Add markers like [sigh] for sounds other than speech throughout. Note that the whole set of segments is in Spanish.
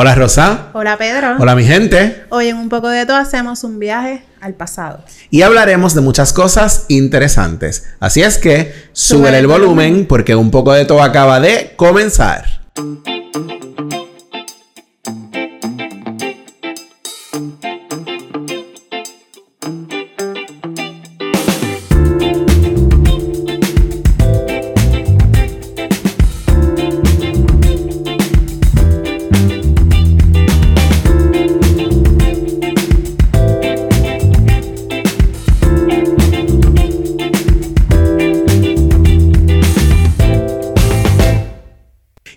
Hola Rosa. Hola Pedro. Hola mi gente. Hoy en un poco de todo hacemos un viaje al pasado. Y hablaremos de muchas cosas interesantes. Así es que sube el volumen porque un poco de todo acaba de comenzar.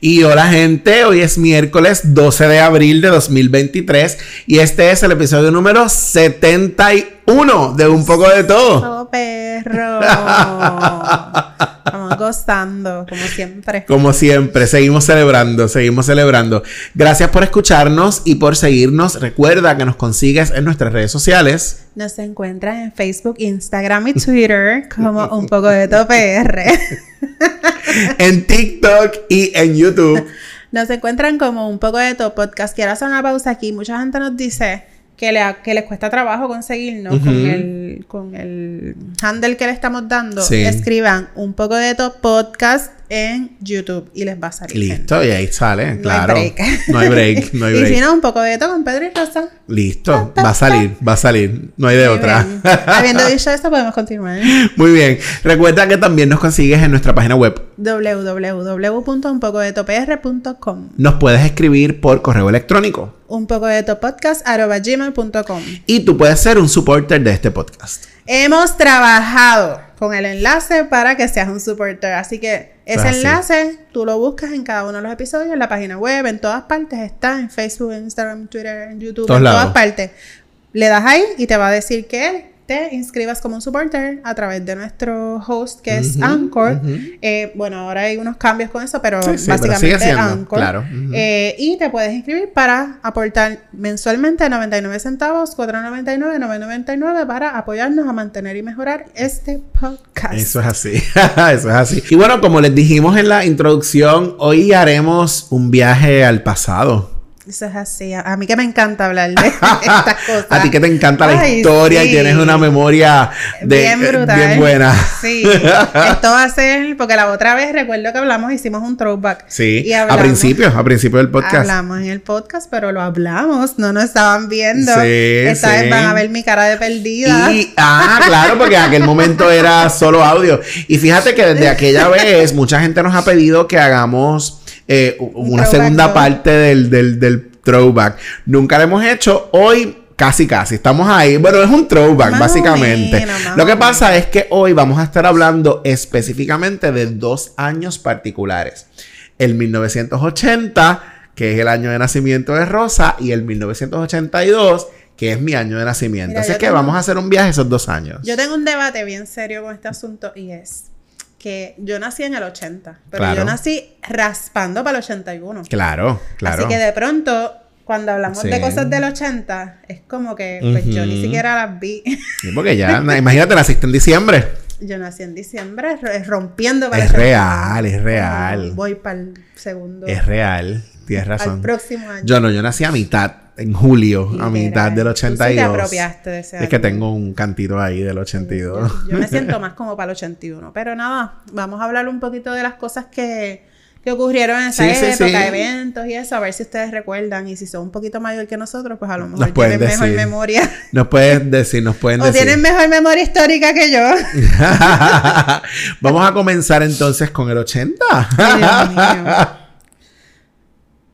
Y hola gente, hoy es miércoles 12 de abril de 2023 y este es el episodio número 71 de Un poco de todo. Oh, perro. [laughs] Gozando, como siempre. Como siempre, seguimos celebrando, seguimos celebrando. Gracias por escucharnos y por seguirnos. Recuerda que nos consigues en nuestras redes sociales. Nos encuentras en Facebook, Instagram y Twitter como Un poco de PR. [laughs] en TikTok y en YouTube. Nos encuentran como un poco de todo podcast. Quiero hacer una pausa aquí. Mucha gente nos dice que, le, que les cuesta trabajo conseguirnos con, el, con el handle que le estamos dando. Escriban un poco de todo podcast en YouTube y les va a salir. Listo, y ahí sale, claro. No hay break. No hay break, [laughs] Y si no, un poco de todo con Pedro y Rosa. Listo, va a salir, va a salir. No hay de otra. Habiendo dicho esto, podemos continuar. [laughs] Muy bien. Recuerda que también nos consigues en nuestra página web www.unpocodetopr.com. Nos puedes escribir por correo electrónico un poco de gmail.com y tú puedes ser un supporter de este podcast. Hemos trabajado con el enlace para que seas un supporter, así que ese enlace tú lo buscas en cada uno de los episodios, en la página web, en todas partes está, en Facebook, Instagram, Twitter, en YouTube, en todas partes. Le das ahí y te va a decir que te inscribas como un supporter a través de nuestro host que es Anchor. Eh, bueno, ahora hay unos cambios con eso, pero básicamente Anchor. Claro. Eh, y te puedes inscribir para aportar mensualmente 99 centavos, 4.99, 9.99 para apoyarnos a mantener y mejorar este podcast. Eso es así. [laughs] eso es así. Y bueno, como les dijimos en la introducción, hoy haremos un viaje al pasado. Eso es así. A, mí que me encanta hablar de [laughs] estas cosas. a ti que te encanta la historia y tienes una memoria de, bien, brutal. bien buena. Sí. [laughs] Esto va a ser, porque la otra vez recuerdo que hablamos, hicimos un throwback. Sí. a principio, a principio del podcast. Hablamos en el podcast, pero lo hablamos, no nos estaban viendo. Sí, Esta vez van a ver mi cara de perdida. Y, ah, claro, porque en aquel momento era solo audio. Y fíjate que desde [laughs] aquella vez mucha gente nos ha pedido que hagamos eh, una segunda parte del, del, throwback. Nunca lo hemos hecho. Hoy Casi, casi. Estamos ahí. Bueno, es un throwback, básicamente. Lo que pasa es que hoy vamos a estar hablando específicamente de dos años particulares. El 1980, que es el año de nacimiento de Rosa, y el 1982, que es mi año de nacimiento. Así que vamos a hacer un viaje esos dos años. Yo tengo un debate bien serio con este asunto y es que yo nací en el 80, pero yo nací raspando para el 81. Claro, claro. Así que de pronto, cuando hablamos de cosas del 80, es como que pues yo ni siquiera las vi. porque ya, imagínate, naciste en diciembre. Yo nací en diciembre, rompiendo para Es real, es real. Voy para el segundo. Es real, tienes razón. Al próximo año. Yo no, yo nací a mitad en julio, a mitad del 82. te apropiaste de ese Es que tengo un cantito ahí del 82. yo, me siento [laughs] más como para el 81. Pero nada, vamos a hablar un poquito de las cosas que, que ocurrieron en esa época, eventos y eso, a ver si ustedes recuerdan. Y si son un poquito mayor que nosotros, pues a lo mejor tienen mejor memoria. [laughs] Nos pueden decir, nos pueden decir. O tienen mejor memoria histórica que yo. [laughs] vamos a comenzar entonces con el 80.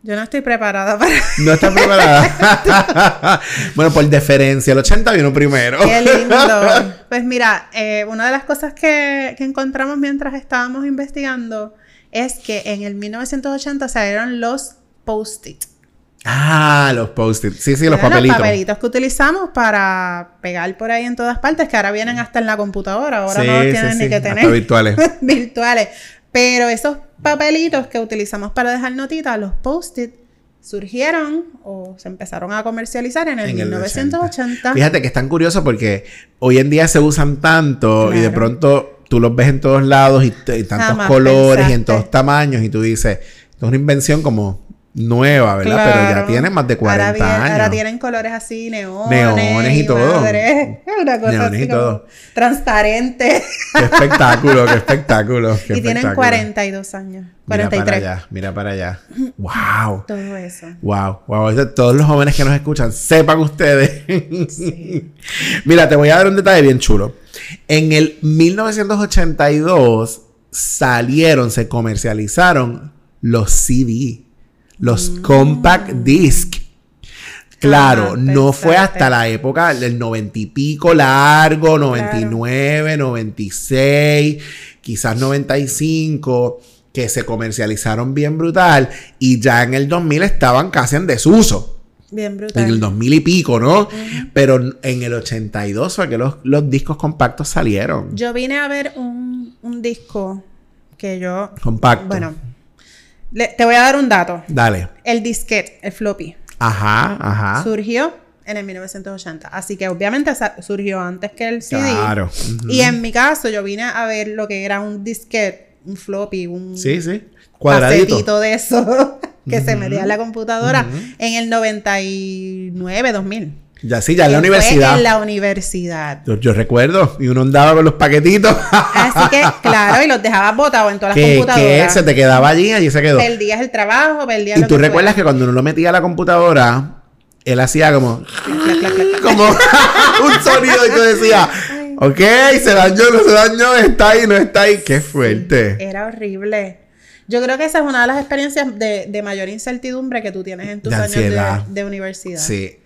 Yo no estoy preparada para. [laughs] No estás preparada. [laughs] bueno, por deferencia, el 81 primero. Qué lindo. [laughs] Pues mira, eh, una de las cosas que, encontramos mientras estábamos investigando es que en el 1980 salieron los post-it. Ah, los post-it. Sí, sí, los papelitos. Los papelitos que utilizamos para pegar por ahí en todas partes, que ahora vienen hasta en la computadora. Ahora no los tienen ni que tener. Hasta virtuales. virtuales. Pero esos papelitos que utilizamos para dejar notitas, los post-it, surgieron o se empezaron a comercializar en el, 1980. Fíjate que es tan curioso porque hoy en día se usan tanto y de pronto tú los ves en todos lados y, tantos colores y en todos tamaños y tú dices, esto es una invención como nueva, ¿verdad? Pero ya tienen más de 40 años. Ahora tienen colores así, neones. Neones y todo. Madre. [laughs] Una cosa neones así y todo. transparente. Qué espectáculo, qué espectáculo. [laughs] y tienen 42 años. 43. Mira para allá, mira para allá. ¡Wow! Todo eso. ¡Wow! ¡Wow! Todos los jóvenes que nos escuchan, sepan ustedes. Sí. [laughs] mira, te voy a dar un detalle bien chulo. En el 1982 salieron, se comercializaron los CD, los mm. compact disc. Claro, no fue hasta la época del noventa y pico largo, 99, 96, quizás 95, que se comercializaron bien brutal y ya en el 2000 estaban casi en desuso. Bien brutal. En el 2000 y pico, ¿no? Pero en el 82 fue que los, los, discos compactos salieron. Yo vine a ver un, un disco que yo... Compacto. Bueno, te voy a dar un dato. Dale. El disquete, el floppy. Ajá, ajá. Surgió en el 1980. Así que obviamente surgió antes que el CD. Claro. Y en mi caso yo vine a ver lo que era un disquete, un floppy, un... Sí, sí. Cuadradito. de eso [laughs] que se metía en la computadora en el 99, 2000. Ya sí, ya en la universidad. en la universidad. Yo, recuerdo, y uno andaba con los paquetitos. Así que, [laughs] claro, y los dejabas botados en todas las computadoras. ¿Qué? Se te quedaba allí, allí se quedó. Perdías el trabajo, perdías Y tú recuerdas que cuando uno lo metía a la computadora, él hacía como. [laughs] como [laughs] un sonido y tú decías. Ok, se dañó, no se dañó, está ahí, no está ahí. Qué fuerte. Era horrible. Yo creo que esa es una de las experiencias de, de mayor incertidumbre que tú tienes en tus años de, de universidad. Sí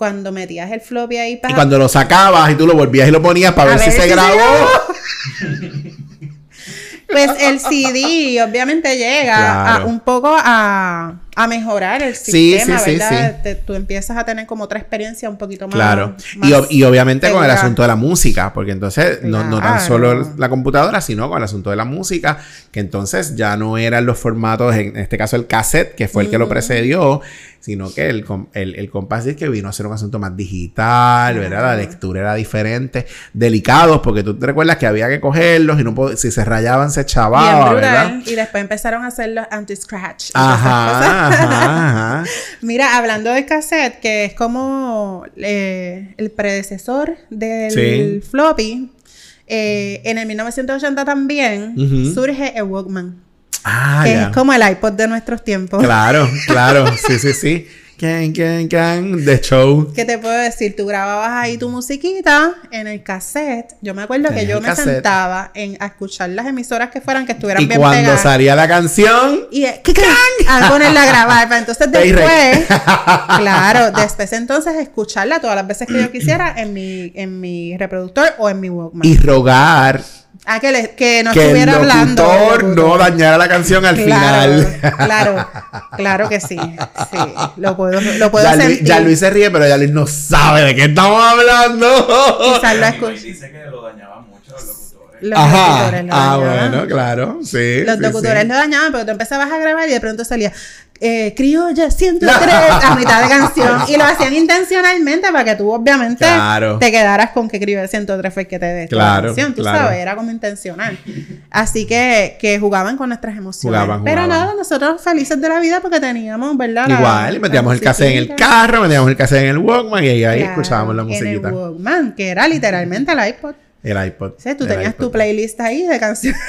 cuando metías el floppy ahí para... Y cuando lo sacabas y tú lo volvías y lo ponías para ver, si, se grabó. [laughs] pues el CD obviamente llega a un poco a, a, mejorar el sistema, sí, sí, ¿verdad? Sí, tú empiezas a tener como otra experiencia un poquito más. Claro. y, y, obviamente con el asunto de la música, porque entonces no, no, tan solo la computadora, sino con el asunto de la música, que entonces ya no eran los formatos, en este caso el cassette, que fue el que lo precedió, sino que el, el, el compás que vino a ser un asunto más digital, ¿verdad? La lectura era diferente, delicados, porque tú te recuerdas que había que cogerlos y no si se rayaban se chavaba, ¿verdad? Y después empezaron a hacer los anti-scratch. Ajá, [laughs] ajá, Mira, hablando de cassette, que es como eh, el predecesor del floppy, eh, en el 1980 también surge el Walkman. Ah, que es como el iPod de nuestros tiempos. Claro, claro, [laughs] sí, sí, sí. Can, can, can, The Show. ¿Qué te puedo decir? Tú grababas ahí tu musiquita en el cassette. Yo me acuerdo que yo me sentaba en, a escuchar las emisoras que fueran, que estuvieran bien pegadas. Y cuando salía la canción... Y a ponerla a grabar. entonces [laughs] después... [laughs] claro, después entonces escucharla todas las veces que yo quisiera en mi, en mi reproductor o en mi Walkman. Y rogar Ah, que, que no estuviera el hablando. no dañara la canción al final. Claro, claro que sí. Sí, lo puedo, lo puedo ya sentir. Luis, ya Luis se ríe, pero ya Luis no sabe de qué estamos hablando. Quizás lo escuché. dice que lo dañaban mucho los locutores. Los locutores lo ah, bueno, claro, sí. Los locutores lo dañaban, pero tú empezabas a grabar y de pronto salía eh, criolla 103 a [laughs] mitad de canción y lo hacían intencionalmente para que tú obviamente te quedaras con que criolla 103 fue el que te dé claro, canción, tú sabes, era como intencional. Así que, que jugaban con nuestras emociones. Pero nada, nosotros felices de la vida porque teníamos, ¿verdad? Igual, metíamos el cassette en el carro, metíamos el cassette en el Walkman y ahí, escuchábamos la musiquita. En el Walkman, que era literalmente el iPod. El iPod. Sí, tú tenías tu playlist ahí de canciones.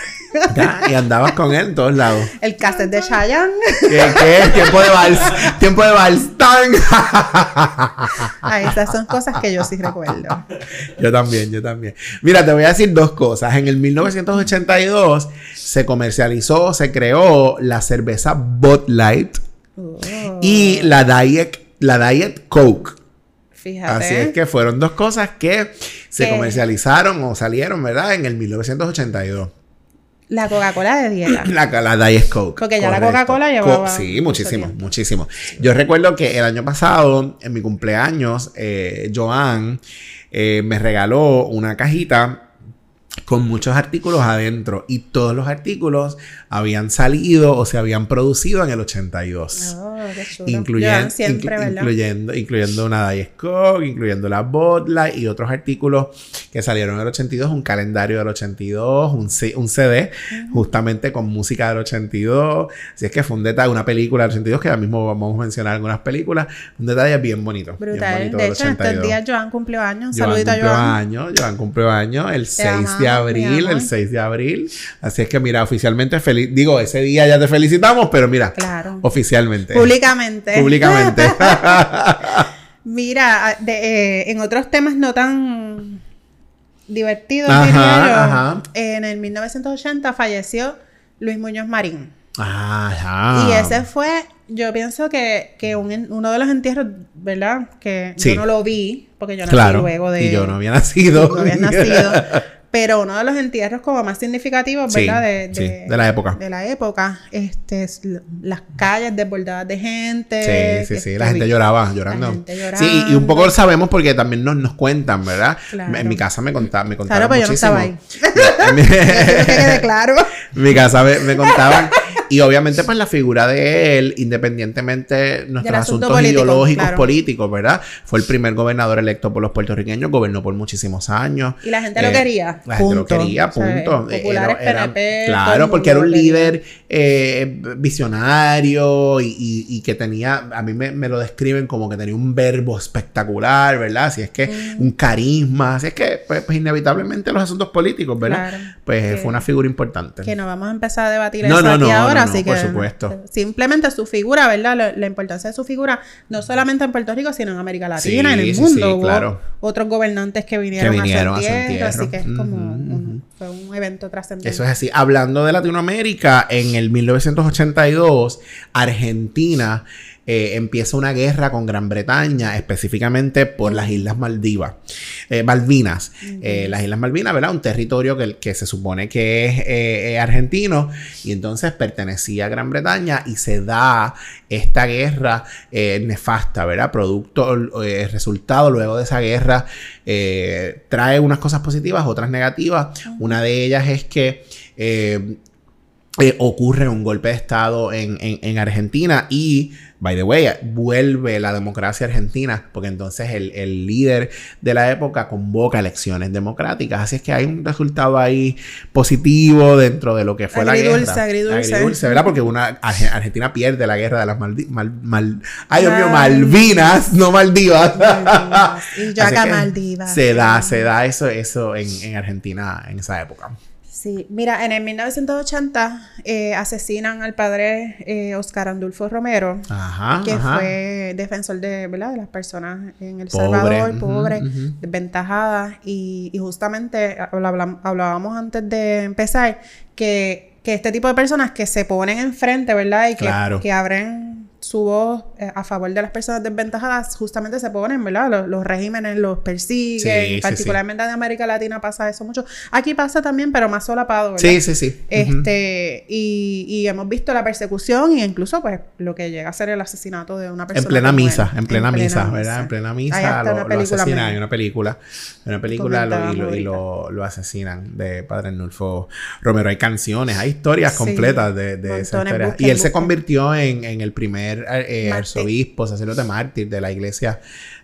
y andabas con él en todos lados. El cassette de Chayanne. ¿Qué, qué? Tiempo de vals. Tiempo de vals. ah, esas son cosas que yo sí recuerdo. Yo también, yo también. Mira, te voy a decir dos cosas. En el 1982 se comercializó, se creó la cerveza Bud Light oh. y la Diet, la Diet Coke. Fíjate. Así es que fueron dos cosas que se comercializaron o salieron, ¿verdad? En el 1982. La Coca-Cola de dieta. [clears throat] La, la Diet Coke. Porque ya la Coca-Cola llevaba... sí, muchísimo, muchísimo. Yo recuerdo que el año pasado, en mi cumpleaños, eh, Joan eh, me regaló una cajita con muchos artículos adentro y todos los artículos habían salido o se habían producido en el 82. incluyendo, incluyendo, incluyendo una Coke, incluyendo la Botla y otros artículos que salieron en el 82, un calendario del 82, un, un CD justamente con música del 82. Así es que fue un detalle, una película del 82 que ahora mismo vamos a mencionar algunas películas. Un detalle bien bonito. Brutal. de hecho, estos días Joan cumplió años. Joan Saludito cumplió Joan. años. Joan cumplió años el 6 de abril. El 6 de abril. Así es que mira, oficialmente feliz. Digo, ese día ya te felicitamos, pero mira. Claro. Oficialmente. Públicamente. Públicamente. [laughs] mira, eh, en otros temas no tan divertidos, en el 1980 falleció Luis Muñoz Marín. Ajá. Y ese fue, yo pienso que, que uno de los entierros, ¿verdad? Que yo no lo vi, porque yo nací luego de... Y yo no había nacido. No había nacido. [laughs] Pero uno de los entierros como más significativos, ¿verdad? de, sí, de, la época. De la época. Este, las calles desbordadas de gente. Sí, sí, sí. La gente lloraba, llorando. La gente llorando. Sí, y un poco lo sabemos porque también nos, nos cuentan, ¿verdad? En mi casa me, contaban, me contaban claro, muchísimo. Claro, pero yo no estaba ahí. [laughs] que quede claro. En [laughs] mi casa me, me contaban y obviamente, pues la figura de él, independientemente de nuestros asuntos ideológicos, políticos, ¿verdad? Fue el primer gobernador electo por los puertorriqueños, gobernó por muchísimos años. Y la gente lo eh, quería. La gente lo quería, punto. populares PNP, claro, porque era un líder eh, visionario y, que tenía, a mí me, lo describen como que tenía un verbo espectacular, ¿verdad? Así es que mm. un carisma, así es que, pues, pues, inevitablemente los asuntos políticos, ¿verdad? pues fue una figura importante. Que no vamos a empezar a debatir eso aquí ahora así que. Por supuesto. Simplemente su figura, ¿verdad? La, importancia de su figura, no solamente en Puerto Rico, sino en América Latina, en el mundo. Sí, claro. otros gobernantes que vinieron, a, su entierro, Así que es como un, fue un evento trascendente. Eso es así. Hablando de Latinoamérica, en el 1982, Argentina eh, empieza una guerra con Gran Bretaña, específicamente por las Islas Maldivas, eh, Malvinas. Eh, las Islas Malvinas, ¿verdad? Un territorio que, que se supone que es argentino y entonces pertenecía a Gran Bretaña y se da esta guerra nefasta, ¿verdad? Producto, resultado luego de esa guerra trae unas cosas positivas, otras negativas. Una de ellas es que ocurre un golpe de Estado en, en Argentina y By the way, vuelve la democracia argentina, porque entonces el, líder de la época convoca elecciones democráticas. Así es que hay un resultado ahí positivo dentro de lo que fue la guerra. Agridulce, agridulce. ¿verdad? Porque una Argentina pierde la guerra de las Maldivas. Mal, ay, Dios mío, Malvinas, no Maldivas. Y [laughs] acá Maldivas. Se da, se da eso, eso en, en Argentina en esa época. Sí, mira, en el 1980 eh, asesinan al padre eh, Oscar Andulfo Romero, que fue defensor de, ¿verdad? de las personas en El Salvador, pobres, desventajadas, y, justamente hablábamos antes de empezar que, este tipo de personas que se ponen enfrente, ¿verdad? Y que, que abren su voz eh, a favor de las personas desventajadas justamente se ponen, ¿verdad? Los, regímenes los persiguen, particularmente en América Latina pasa eso mucho. Aquí pasa también, pero más solapado, ¿verdad? Sí, sí, sí. Este, y, y, hemos visto la persecución y incluso pues lo que llega a ser el asesinato de una persona. En plena misa, en plena, misa, ¿verdad? En plena misa lo, asesinan, hay una película, una película lo, y, lo, lo, asesinan de Padre Nulfo Romero. Hay canciones, hay historias completas de, de esa historia. Y él se convirtió en, en el primer eh, arzobispo, sacerdote mártir de la iglesia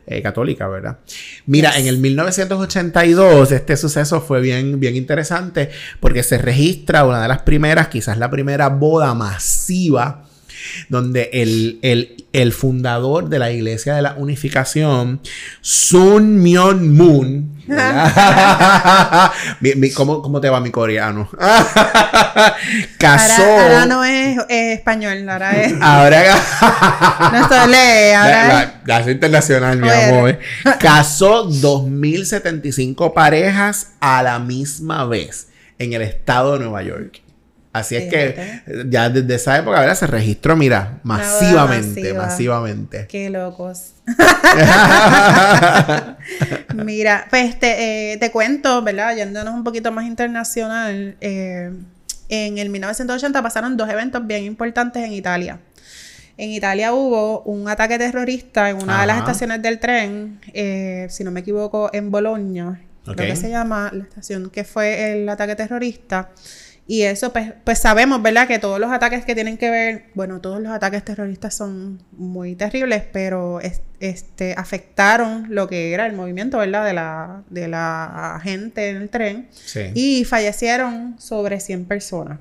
eh, católica, ¿verdad? Mira, en el 1982 este suceso fue bien, bien interesante porque se registra una de las primeras, quizás la primera boda masiva donde el, el, fundador de la Iglesia de la Unificación, Sun Myung Moon, [laughs] ¿cómo, te va mi coreano? [laughs] Casó. Ahora, no es, español, ahora es. Ahora. [laughs] no solo ahora. La, es internacional, mi amor. Casó 2075 parejas a la misma vez en el estado de Nueva York. Así es que ya desde esa época, ¿verdad? Se registró, mira, masivamente, masivamente. [laughs] Qué locos. [laughs] mira, pues te, eh, te, cuento, ¿verdad? Yéndonos un poquito más internacional, eh, en el 1980 pasaron dos eventos bien importantes en Italia. En Italia hubo un ataque terrorista en una de las estaciones del tren, eh, si no me equivoco, en Bolonia, creo que se llama la estación, que fue el ataque terrorista. Y eso, pues, pues sabemos, ¿verdad? Que todos los ataques que tienen que ver, bueno, todos los ataques terroristas son muy terribles, pero este, afectaron lo que era el movimiento, ¿verdad? De la, de la gente en el tren. Y fallecieron sobre 100 personas.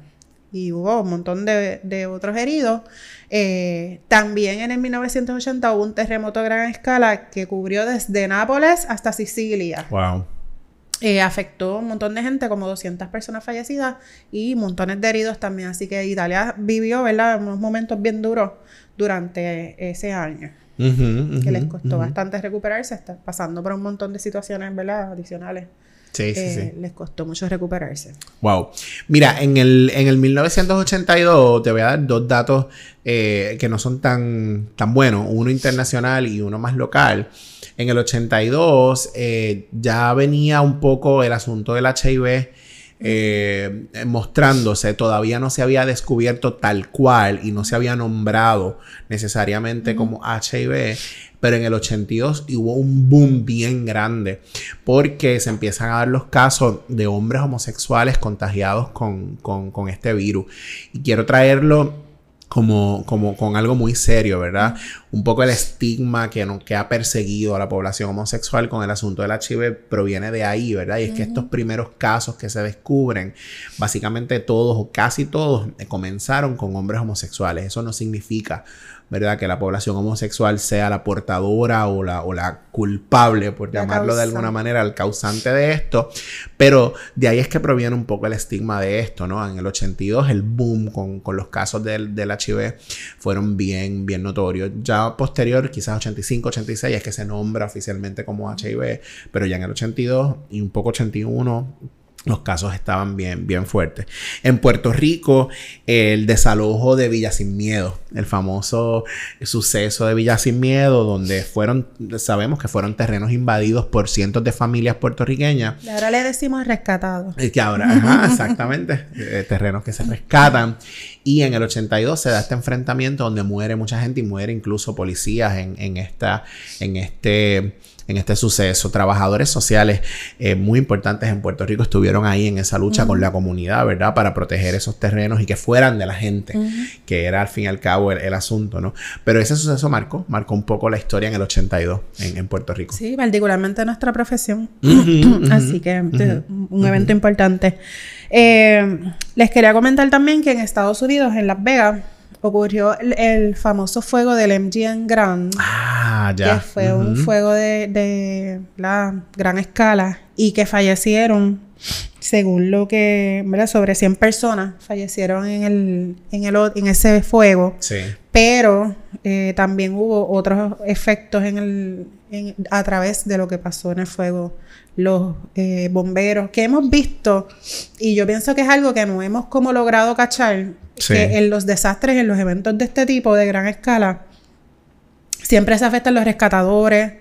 Y hubo un montón de, otros heridos. Eh, también en el 1980 hubo un terremoto a gran escala que cubrió desde Nápoles hasta Sicilia. Wow. Eh, afectó un montón de gente, como 200 personas fallecidas y montones de heridos también. Así que Italia vivió, ¿verdad?, unos momentos bien duros durante ese año. que les costó bastante recuperarse, está pasando por un montón de situaciones, ¿verdad?, adicionales. Sí, sí, sí. Les costó mucho recuperarse. Wow. Mira, en el, en el 1982 te voy a dar dos datos eh, que no son tan, tan buenos, uno internacional y uno más local. En el 82 eh, ya venía un poco el asunto del HIV eh, mostrándose, todavía no se había descubierto tal cual y no se había nombrado necesariamente como HIV, pero en el 82 hubo un boom bien grande porque se empiezan a dar los casos de hombres homosexuales contagiados con, con este virus. Y quiero traerlo como, como con algo muy serio, ¿verdad? Un poco el estigma que, no, que ha perseguido a la población homosexual con el asunto del HIV proviene de ahí, ¿verdad? Y es que estos primeros casos que se descubren, básicamente todos o casi todos comenzaron con hombres homosexuales. Eso no significa ¿verdad? Que la población homosexual sea la portadora o la, o la culpable, por llamarlo de alguna manera, el causante de esto. Pero de ahí es que proviene un poco el estigma de esto, ¿no? En el 82 el boom con, con los casos del, del, HIV fueron bien, bien notorios. Ya posterior, quizás 85, 86, es que se nombra oficialmente como HIV, pero ya en el 82 y un poco 81 los casos estaban bien, bien fuertes. En Puerto Rico, el desalojo de Villa Sin Miedo, el famoso suceso de Villa Sin Miedo, donde fueron, sabemos que fueron terrenos invadidos por cientos de familias puertorriqueñas. Y ahora le decimos rescatados. Y que ahora, ajá, [laughs] exactamente, eh, terrenos que se rescatan. Y en el 82 se da este enfrentamiento donde muere mucha gente y muere incluso policías en, en esta, en este en este suceso. Trabajadores sociales eh, muy importantes en Puerto Rico estuvieron ahí en esa lucha con la comunidad, ¿verdad? Para proteger esos terrenos y que fueran de la gente, que era al fin y al cabo el, asunto, ¿no? Pero ese suceso marcó, marcó un poco la historia en el 82 en, Puerto Rico. Sí, particularmente nuestra profesión. Así que un evento importante. Eh, les quería comentar también que en Estados Unidos, en Las Vegas, ocurrió el, famoso fuego del MGM Grand. Ah, ya. Que fue un fuego de, la gran escala y que fallecieron, según lo que, ¿verdad? Sobre 100 personas fallecieron en, el, en, el, en ese fuego. Sí. Pero eh, también hubo otros efectos en el, a través de lo que pasó en el fuego. Los eh, bomberos que hemos visto, y yo pienso que es algo que no hemos como logrado cachar, que en los desastres, en los eventos de este tipo de gran escala, siempre se afectan los rescatadores,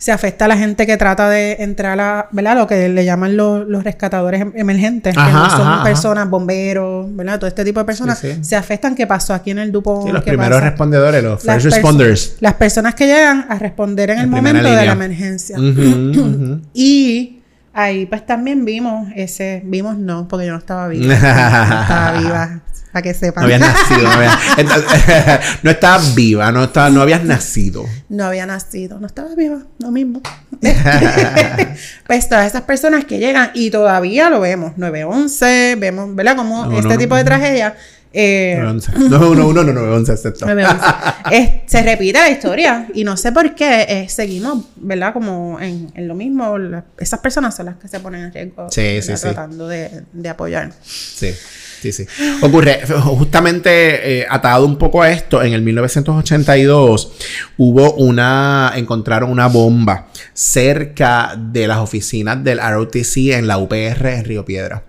se afecta a la gente que trata de entrar a, ¿verdad? Lo que le llaman los, rescatadores em, emergentes, que no son personas, bomberos, ¿verdad? Todo este tipo de personas se afectan. ¿Qué pasó aquí en el Dupo? los primeros respondedores, los first responders. Las personas que llegan a responder en el momento de la emergencia. [clears throat] y Ahí pues también vimos ese, vimos no, porque yo no estaba viva. [laughs] no estaba viva, para que sepan. No habías nacido, no, había, [laughs] [laughs] no estabas viva, no, estaba, no habías nacido. No había nacido, no estaba viva, lo mismo. [laughs] pues todas esas personas que llegan y todavía lo vemos, 911, vemos, ¿verdad? Como este tipo de tragedia eh, no, no, no, no, no, 11, excepto. se repite la historia y no sé por qué eh, seguimos, ¿verdad? Como en, en lo mismo, esas personas son las que se ponen en riesgo sí, sí, tratando de, de apoyar. Sí. Sí, sí. Ocurre, justamente eh, atado un poco a esto, en el 1982 hubo una, encontraron una bomba cerca de las oficinas del ROTC en la UPR en Río Piedra.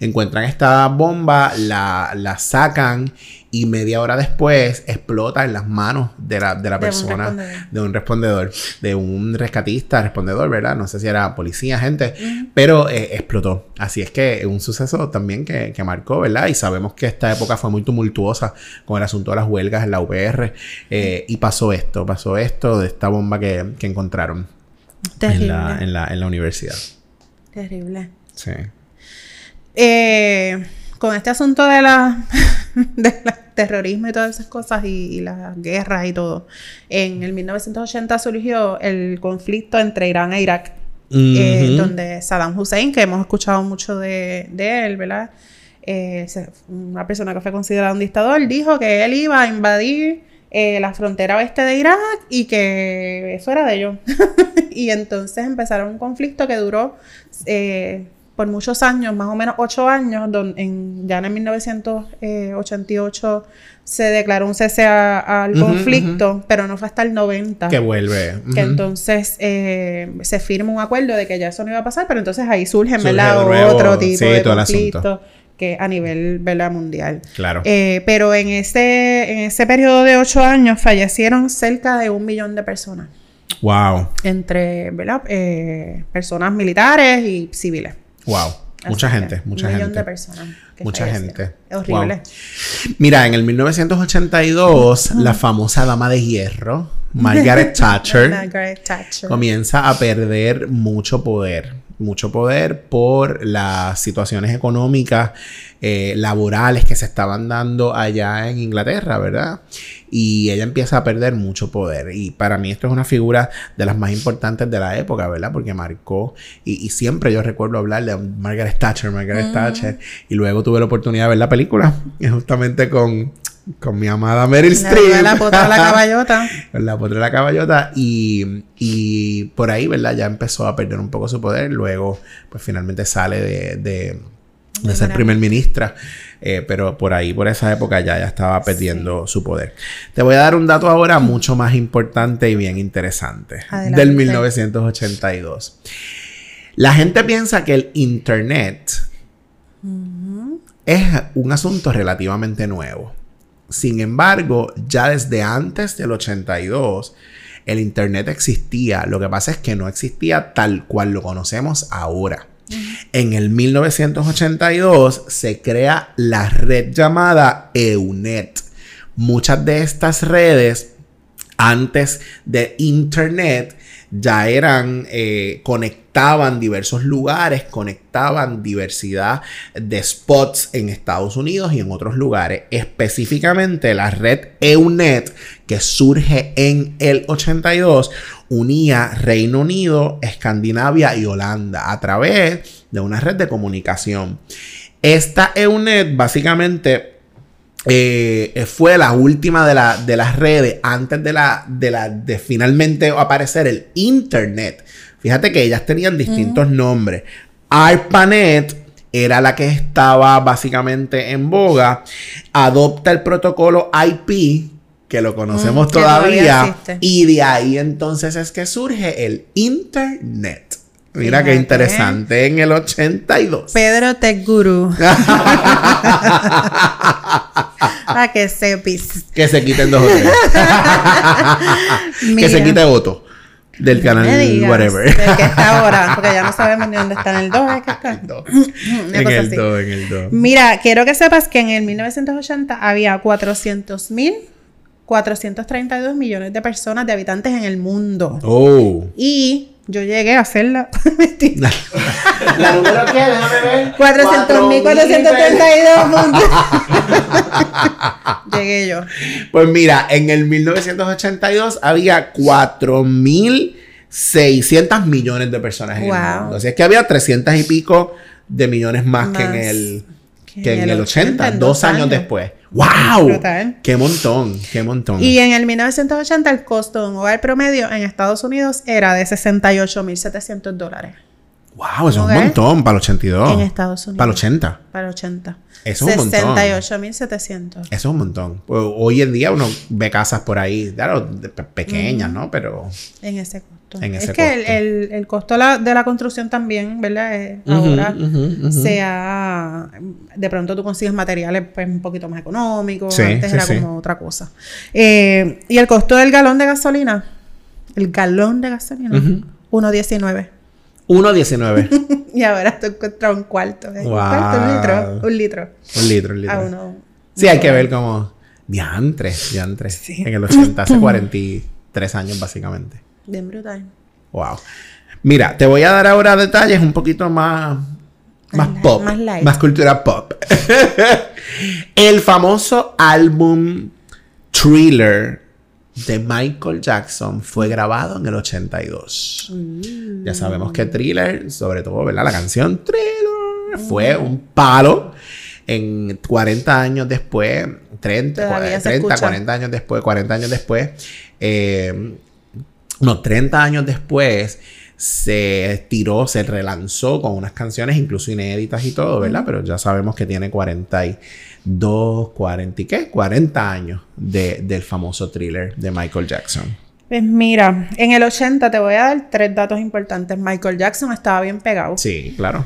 Encuentran esta bomba, la, la sacan y media hora después explota en las manos de la, de la persona, de un respondedor, de un rescatista, respondedor, ¿verdad? No sé si era policía, gente, pero eh, explotó. Así es que un suceso también que, que, marcó, ¿verdad? Y sabemos que esta época fue muy tumultuosa con el asunto de las huelgas en la UPR eh, y pasó esto, pasó esto de esta bomba que, que encontraron en la, en, la, en la universidad. Terrible. Sí. Eh con este asunto de la, [laughs] del terrorismo y todas esas cosas y, las guerras y todo, en el 1980 surgió el conflicto entre Irán e Irak, eh, donde Saddam Hussein, que hemos escuchado mucho de, él, ¿verdad? Eh, una persona que fue considerada un dictador, dijo que él iba a invadir eh, la frontera oeste de Irak y que eso era de ellos. [laughs] y entonces empezaron un conflicto que duró por muchos años, más o menos ocho años, donde en, ya en 1988 se declaró un cese al conflicto, pero no fue hasta el 90. Que vuelve. Que entonces eh, se firma un acuerdo de que ya eso no iba a pasar, pero entonces ahí surge, otro tipo de conflicto que a nivel mundial. Claro. Eh, pero en ese, en ese periodo de ocho años fallecieron cerca de un millón de personas. Wow. Entre eh, personas militares y civiles. Wow. Mucha gente, mucha un gente. Millón de personas. mucha gente. Es horrible. Mira, en el 1982, la famosa dama de hierro, Margaret [laughs] Thatcher, Margaret Thatcher, comienza a perder mucho poder. Mucho poder por las situaciones económicas, eh, laborales que se estaban dando allá en Inglaterra, ¿verdad? y ella empieza a perder mucho poder. Y para mí esto es una figura de las más importantes de la época, ¿verdad? Porque marcó, y, siempre yo recuerdo hablar de Margaret Thatcher, Margaret mm. Thatcher, y luego tuve la oportunidad de ver la película, [laughs] justamente con, con mi amada Meryl Streep. La potra de la caballota. [laughs] la potra de la caballota. Y, y por ahí, ¿verdad? Ya empezó a perder un poco su poder. Luego, pues finalmente sale de, de, de ser primer ministra. Eh, pero por ahí, por esa época ya, ya estaba perdiendo su poder. Te voy a dar un dato ahora mucho más importante y bien interesante. Del 1982. La gente piensa que el Internet es un asunto relativamente nuevo. Sin embargo, ya desde antes del 82, el Internet existía. Lo que pasa es que no existía tal cual lo conocemos ahora. En el 1982 se crea la red llamada EUNET. Muchas de estas redes antes de Internet ya eran, eh, conectaban diversos lugares, conectaban diversidad de spots en Estados Unidos y en otros lugares. Específicamente la red EUNET, que surge en el 82, unía Reino Unido, Escandinavia y Holanda a través de una red de comunicación. Esta EUNET básicamente eh, fue la última de, de, las redes antes de, la, de, la, de finalmente aparecer el Internet. Fíjate que ellas tenían distintos nombres. ARPANET era la que estaba básicamente en boga. Adopta el protocolo IP que lo conocemos mm, todavía. y de ahí entonces es que surge el Internet. Mira qué interesante, en el 82. Pedro Tech Guru. [laughs] ah, que se Que se quiten dos o tres. que se quite Otto. Del canal whatever. Del que está ahora, porque ya no sabemos ni dónde está en el 2, es que está. en el 2, [clears throat] en el 2. Mira, quiero que sepas que en el 1980 había 400 mil 432 millones de personas, de habitantes en el mundo. Oh. Y yo llegué a hacerla. [laughs] ¿La número qué? Déjame ver. 400.432 [laughs] Llegué yo. Pues mira, en el 1982 había 4.600 millones de personas en el mundo. Así es que había 300 y pico de millones más, que en el, que en el 80, dos años después. ¡Wow! ¡Qué montón! ¡Qué montón! Y en el 1980 el costo de un hogar promedio en Estados Unidos era de 68.700 dólares. ¡Wow! Eso es un montón para el 82. En Estados Unidos. Para el 80. Para el 80. Eso es un montón. 68.700. Eso es un montón. Pues, hoy en día uno ve casas por ahí, claro, pequeñas, ¿no? Pero... En ese costo es que El, el, costo de la construcción también, ¿verdad? ahora sea... De pronto tú consigues materiales pues, un poquito más económicos. Antes era como otra cosa. Eh, y el costo del galón de gasolina. El galón de gasolina. 1.19. 1.19. [laughs] y ahora tú encuentras un cuarto. Un cuarto, un litro. Un litro. Un litro, un litro. A uno, sí, hay que ver como... Diantres, diantres. Sí. En el 80, hace 43 años básicamente. Bien brutal. Wow. Mira, te voy a dar ahora detalles un poquito más Más pop. Más, light. más cultura pop. [laughs] el famoso álbum Thriller de Michael Jackson fue grabado en el 82. Mm. Ya sabemos que Thriller, sobre todo, ¿verdad? La canción Thriller fue un palo en 40 años después, 30, 40, 40 años después, 40 años después, eh, no, 30 años después se tiró, se relanzó con unas canciones incluso inéditas y todo, ¿verdad? Pero ya sabemos que tiene 42, 40 y qué, 40 años de, del famoso thriller de Michael Jackson. Pues mira, en el 80 te voy a dar tres datos importantes. Michael Jackson estaba bien pegado. Sí, claro.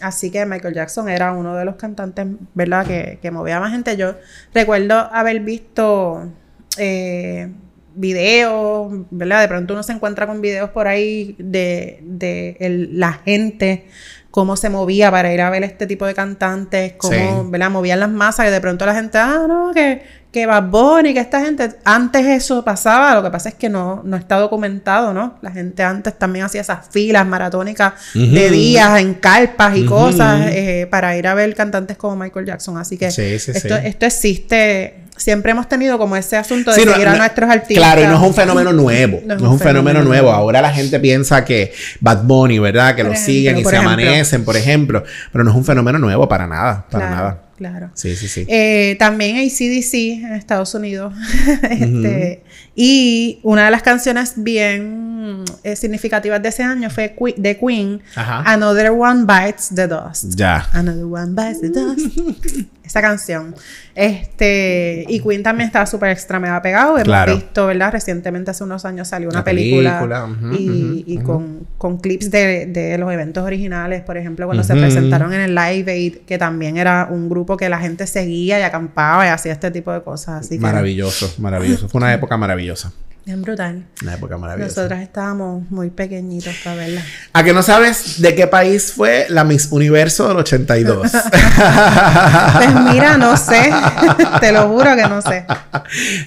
Así que Michael Jackson era uno de los cantantes, ¿verdad? Que, que movía más gente. Yo recuerdo haber visto eh, videos, ¿verdad? De pronto uno se encuentra con videos por ahí de, de la gente, cómo se movía para ir a ver este tipo de cantantes, cómo, ¿verdad? Movían las masas, y de pronto la gente, ah, no, que, que Bad Bunny, que esta gente, antes eso pasaba, lo que pasa es que no, no está documentado, ¿no? La gente antes también hacía esas filas maratónicas de días en carpas y cosas eh, para ir a ver cantantes como Michael Jackson, así que esto, esto existe siempre hemos tenido como ese asunto de seguir a nuestros artistas. Claro, y no es un fenómeno nuevo. No es, un, fenómeno, nuevo. Ahora la gente piensa que Bad Bunny, ¿verdad? Que lo siguen y se amanecen, por ejemplo. Pero no es un fenómeno nuevo para nada, para nada. Claro. Sí, sí, sí. Eh, también hay CDC en Estados Unidos. [laughs] este, y una de las canciones bien eh, significativas de ese año fue de Queen, Another One Bites the Dust. Ya. Another One Bites the Dust. [laughs] Esa canción. Este, y Queen también estaba súper extra mega pegado. Hemos visto, ¿verdad? Recientemente, hace unos años, salió una, película, y, con, con, clips de, de, los eventos originales. Por ejemplo, cuando se presentaron en el Live Aid, que también era un grupo que la gente seguía y acampaba y hacía este tipo de cosas. Así maravilloso, maravilloso. Fue una época maravillosa. Bien brutal. Una época maravillosa. Nosotras estábamos muy pequeñitos para verla. ¿A que no sabes de qué país fue la Miss Universo del 82? [laughs] pues mira, no sé. [laughs] Te lo juro que no sé.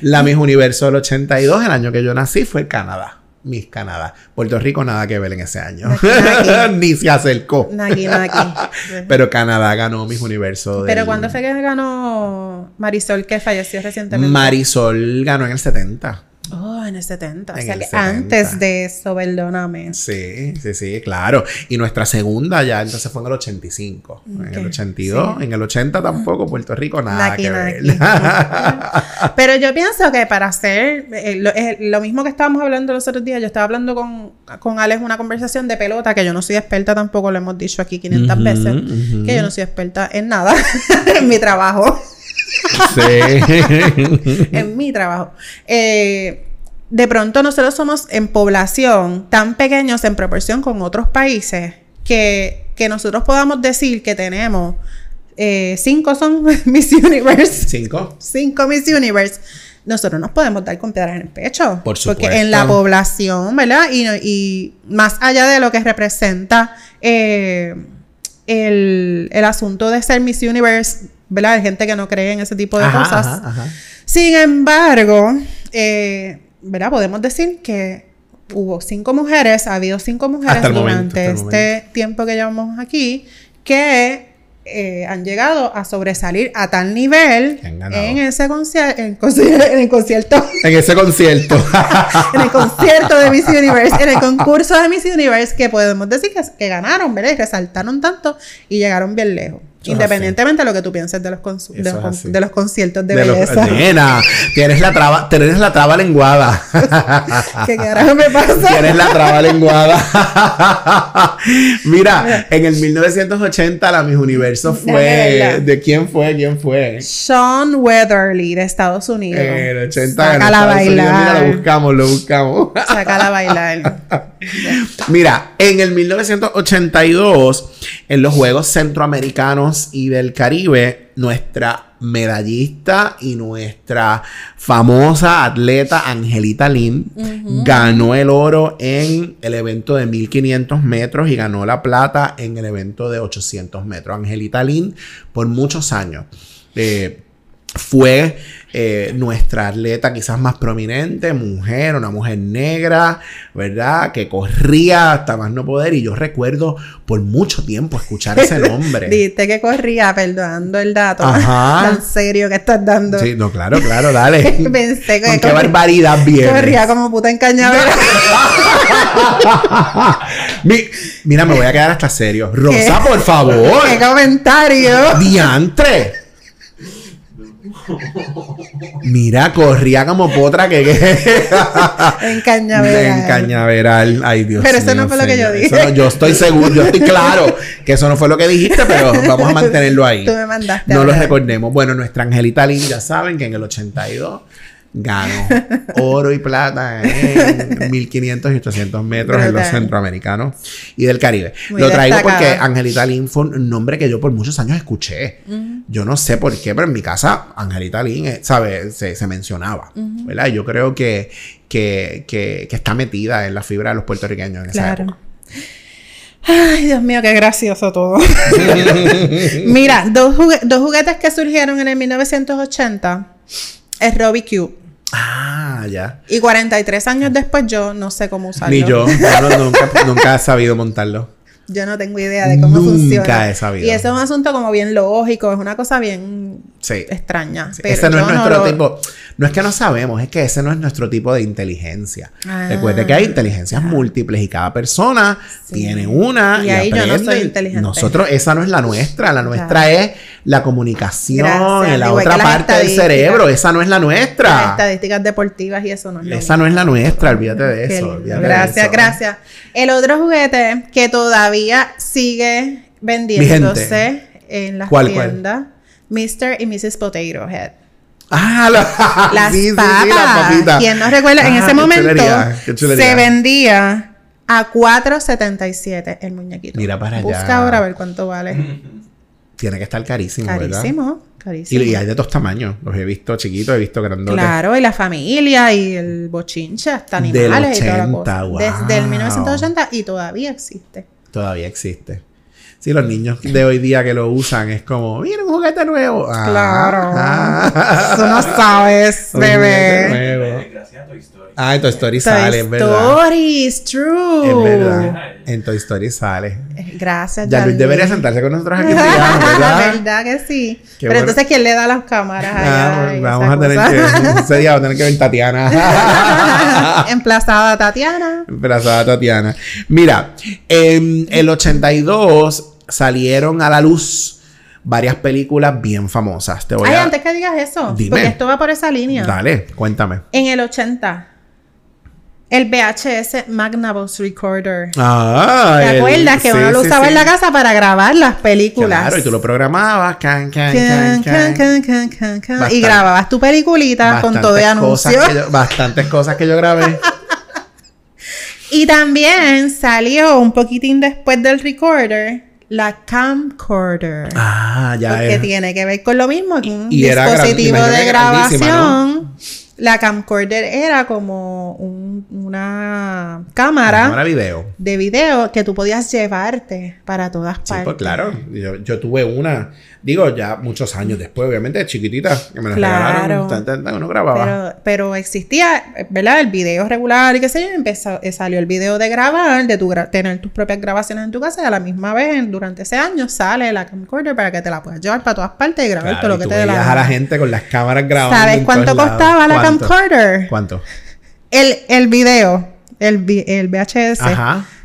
La Miss Universo del 82, el año que yo nací, fue Canadá. Miss Canadá. Puerto Rico nada que ver en ese año. [laughs] Ni se acercó. [laughs] Pero Canadá ganó Miss Universo. ¿Pero cuándo fue que ganó Marisol que falleció recientemente? Marisol ganó en el 70. Oh, en el 70. o sea, que antes de eso, perdóname. Sí, sí, sí, claro. Y nuestra segunda ya entonces fue en el 85. En el 82, en el 80 tampoco, Puerto Rico, nada que ver. [laughs] Pero yo pienso que para hacer eh, eh, lo, mismo que estábamos hablando los otros días, yo estaba hablando con, con Alex una conversación de pelota, que yo no soy experta tampoco, lo hemos dicho aquí 500 veces, que yo no soy experta en nada [laughs] en mi trabajo. En mi trabajo. Eh, de pronto nosotros somos en población tan pequeños en proporción con otros países que, que nosotros podamos decir que tenemos eh, cinco son [laughs] Miss Universe. Cinco. Cinco Miss Universe. Nosotros nos podemos dar con piedras en el pecho. Por supuesto. Porque en la población, ¿verdad? Y, y más allá de lo que representa eh, el, el asunto de ser Miss Universe ¿verdad? Hay gente que no cree en ese tipo de cosas. Sin embargo, eh, ¿verdad? Podemos decir que hubo cinco mujeres, ha habido cinco mujeres durante este tiempo que llevamos aquí, que eh, han llegado a sobresalir a tal nivel en ese concierto, [laughs] en, el concierto. En ese concierto. [laughs] en el concierto de Miss Universe, en el concurso de Miss Universe, que podemos decir que, que ganaron, ¿verdad? Y resaltaron tanto y llegaron bien lejos. Independientemente de lo que tú pienses de los, de los, conciertos de, belleza. [laughs] nena, tienes la traba, tienes la traba lenguada. [laughs] ¿Qué carajo me pasa? [laughs] Tienes la traba lenguada. Mira, en el 1980 la Miss Universo fue... ¿De quién fue? ¿Quién fue? Sean Weatherly, de Estados Unidos. En el 80 Sácala a bailar. Mira, lo buscamos, lo buscamos. Sácala a bailar. Mira, en el 1982, en los Juegos Centroamericanos y del Caribe, nuestra medallista y nuestra famosa atleta Angelita Lin ganó el oro en el evento de 1500 metros y ganó la plata en el evento de 800 metros. Angelita Lin por muchos años. Eh, fue eh, nuestra atleta quizás más prominente, mujer, una mujer negra, ¿verdad? Que corría hasta más no poder. Y yo recuerdo por mucho tiempo escuchar ese [laughs] nombre. Diste que corría, perdonando el dato. Ajá. Tan serio que estás dando. Sí, no, claro, claro, dale. [laughs] Pensé que. Con qué barbaridad bien. Corría como puta en cañavera. [laughs] mira, me voy a quedar hasta serio. Rosa, por favor. ¿Qué comentario? Diantre. [laughs] Mira, corría como potra que... [laughs] en cañaveral. En cañaveral. Ay, Dios Pero eso no fue lo que yo dije. yo estoy seguro, yo estoy claro que eso no fue lo que dijiste, pero [laughs] vamos a mantenerlo ahí. Tú me mandaste. No lo recordemos. Bueno, nuestra Angelita Lynn, ya saben que en el 82 ganó [laughs] oro y plata en 1500 y 800 metros en los centroamericanos y del Caribe. Lo traigo porque Angelita Lin fue un nombre que yo por muchos años escuché. Yo no sé por qué, pero en mi casa Angelita Lin, eh, ¿sabes? Se, mencionaba, ¿verdad? Yo creo que, que, que, está metida en la fibra de los puertorriqueños en esa época. Ay, Dios mío, qué gracioso todo. [laughs] Mira, dos, dos juguetes que surgieron en el 1980 es Robbie Cube. Ah, ya. Y 43 años después yo no sé cómo usarlo. Ni yo. nunca, nunca he sabido montarlo. Yo no tengo idea de cómo funciona. Nunca he sabido. Y eso es un asunto como bien lógico, es una cosa bien extraña. ese no es nuestro tipo. No es que no sabemos, es que ese no es nuestro tipo de inteligencia. Ah. Recuerde que hay inteligencias múltiples y cada persona tiene una. Y, ahí yo no soy inteligente. Nosotros, esa no es la nuestra. La nuestra es la comunicación en la otra parte del cerebro. Esa no es la nuestra. Las estadísticas deportivas y eso no es Esa no es la nuestra, olvídate de eso. gracias, gracias. El otro juguete que todavía sigue vendiéndose en las tiendas, Mr. y Mrs. Potato Head. Ah, [laughs] las papas. Quien no recuerda, en ese ah, momento se vendía a 4.77 el muñequito. Mira para allá. Busca ahora a ver cuánto vale. [laughs] Tiene que estar carísimo, carísimo Carísimo. Y, hay de todos tamaños. Los he visto chiquitos, he visto grandotes. Claro, y la familia y el bochinche, hasta animales y toda la cosa. Desde el 1980 y todavía existe. Todavía existe. Sí, los niños de hoy día que lo usan es como, mira un juguete nuevo. Ah, claro. Ah. Tú no sabes, [laughs] bebé. Gracias a Toy Story. Ah, en Toy Story sale, es verdad. Toy Story, es true. Es verdad. En Toy Story sale. Gracias, Ya Luis debería sentarse con nosotros aquí [laughs] ¿verdad? La verdad que sí. Pero entonces, ¿quién le da las cámaras ah, allá? vamos a tener que... Ese día vamos a tener que ver Tatiana. [laughs] Emplazada Tatiana. Emplazada Tatiana. Mira, en el 82 salieron a la luz varias películas bien famosas. Te voy Ay, antes que digas eso, porque esto va por esa línea. Dale, cuéntame. En el 80, el VHS Magnavox Recorder. Ah, ¿Te acuerdas que uno lo usaba en la casa para grabar las películas? Claro, y tú lo programabas, can, can, can, y grababas tu peliculita con todo de anuncio. bastantes cosas que yo grabé. [laughs] y también salió un poquitín después del recorder la camcorder. Ah, ya Que tiene que ver con lo mismo, que un dispositivo de grabación. La camcorder era como una cámara, cámara video. de video que tú podías llevarte para todas partes. Sí, pues claro. Yo, yo tuve una Digo, ya muchos años después, obviamente, chiquitita, que me la regalaron, grababa. Pero, existía, ¿verdad? El video regular y qué sé yo, empezó, eh, salió el video de grabar, de tu tener tus propias grabaciones en tu casa y a la misma vez, durante ese año, sale la camcorder para que te la puedas llevar para todas partes y grabar todo lo que te dé la a la gente con las cámaras grabando. ¿Sabes cuánto costaba la camcorder? ¿Cuánto? El, el video, el, el VHS,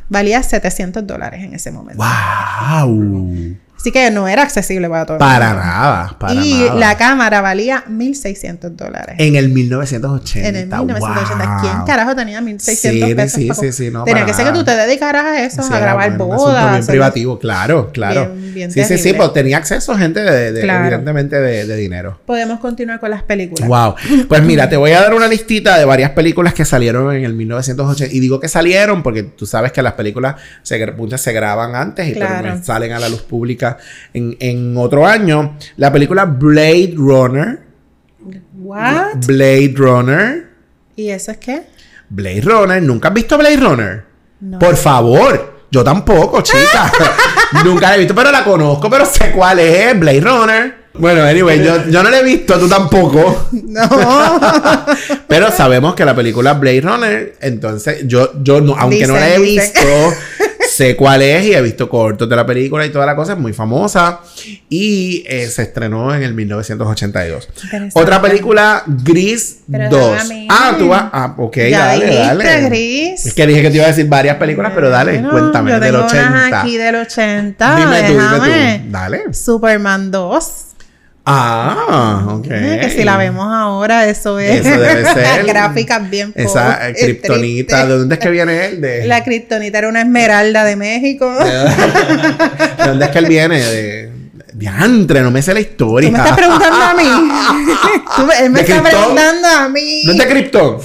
valía 700 dólares en ese momento. ¡Wow! Así que no era accesible para todo el mundo. Para nada, para y la cámara valía 1.600 dólares. En el 1980. En el 1980. ¿Quién carajo tenía 1.600 pesos? Sí, sí, sí, no, Tenía que ser que tú te dedicaras a eso, a grabar bodas. Bien privativo, claro, claro. sí, sí, sí, pues tenía acceso gente de, evidentemente de, dinero. Podemos continuar con las películas. Wow. Pues mira, te voy a dar una [laughs] listita de varias películas que salieron en el 1980. Y digo que salieron porque tú sabes que las películas se, muchas se graban antes y salen a la luz pública en, otro año. La película Blade Runner. What? Blade Runner. ¿Y eso es qué? Blade Runner. ¿Nunca has visto Blade Runner? No. Por favor. Yo tampoco, chica. [laughs] Nunca la he visto, pero la conozco, pero sé cuál es. Blade Runner. Bueno, anyway, yo, yo no la he visto, tú tampoco. No. [laughs] Pero sabemos que la película Blade Runner, entonces yo, yo no, aunque no la he dicen. visto, sé cuál es y he visto cortos de la película y toda la cosa, es muy famosa. Y eh, se estrenó en el 1982. Interesante. Otra película, Gris Pero 2. déjame a mí. Ah, tú vas. Ah, ok, Ya dale, dijiste, dale. Gris. Es que dije que te iba a decir varias películas, pero dale, Bueno, cuéntame, yo del tengo unas 80. aquí del 80. Dime tú, déjame. dime tú. Dale. Superman 2. Ah, ok. Que si la vemos ahora, eso es. Eso debe [laughs] ser. Gráficas bien Esa eh, kriptonita, ¿de dónde es que viene él? De, La kriptonita era una esmeralda de México. ¿De dónde es que él viene? De. Diantre, no me sé la historia. Tú me estás preguntando a mí. [laughs] Tú me- él me ¿De está Krypton? preguntando a mí. ¿No es de Krypton?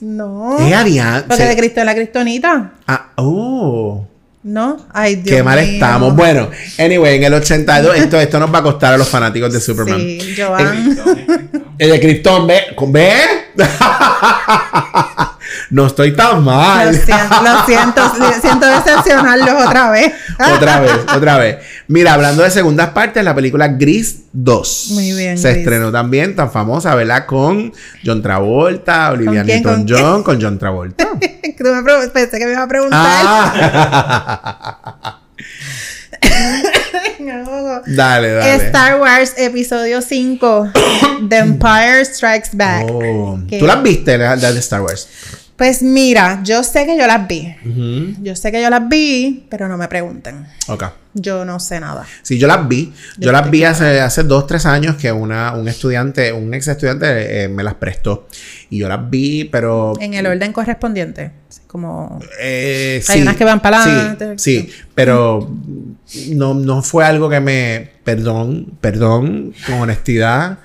No. Es adiante. Porque de Cristo la kriptonita. Ah, oh. No. Ay, Dios Qué mal mío. estamos. Bueno, anyway, en el 82, esto, esto nos va a costar a los fanáticos de Superman. Sí, Joan. El de Krypton, ¿ve? ¿Ve? [laughs] no estoy tan Lo mal. siento, lo siento. [laughs] Siento decepcionarlos otra vez. otra vez, otra vez. Mira, hablando de segundas partes, la película Gris 2. Muy bien, Se Gris. estrenó también, tan famosa, ¿verdad? Con John Travolta, Olivia ¿Con quién, con Newton-John, con John Travolta. [laughs] Tú me pensé que me iba a preguntar. ah. [laughs] No. dale, dale. Star Wars Episodio 5 The Empire Strikes Back. Oh. ¿Tú las viste, las de Star Wars? Pues mira, yo sé que yo las vi. Yo sé que yo las vi, pero no me pregunten. Ok. Yo no sé nada. Sí, yo las vi. Yo, Yo las vi hace, hace dos, tres años que una, un estudiante, un ex estudiante eh, me las prestó. Y yo las vi, pero... En el orden correspondiente. Como. Eh, Hay sí, unas que van para sí, adelante. Sí, pero no, no fue algo que me. Perdón, perdón, con honestidad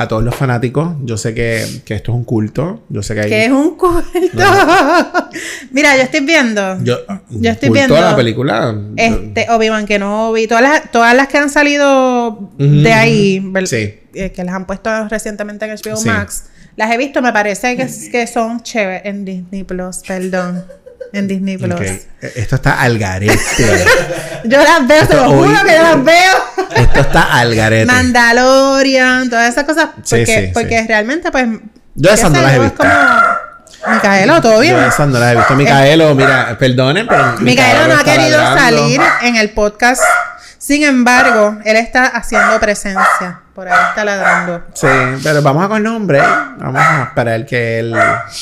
a todos los fanáticos. Yo sé que, que esto es un culto. Yo sé que hay. Que es un culto. [laughs] Mira, yo estoy viendo. Yo, Yo estoy culto viendo la película. Este, Obi-Wan Kenobi, todas las, todas las que han salido de ahí, ¿ver- Sí. eh, que las han puesto recientemente en HBO Sí. Max, las he visto, me parece que, que son chéveres en Disney Plus, perdón. En Disney Plus. Ok, Esto está al garete. [laughs] Yo las veo, te lo Esto hoy- juro que yo las veo. Esto está al garete. Mandalorian, todas esas cosas. Porque, sí, porque sí. realmente, pues. Yo esas no las he visto. como. Micaelo, ¿todo bien? Yo esas no las he visto. Micaelo, mira, perdonen, pero. Micaelo no ha querido ladrando. salir en el podcast. Sin embargo, él está haciendo presencia. Por ahí está ladrando. Sí, pero vamos a con nombre. Vamos a esperar que él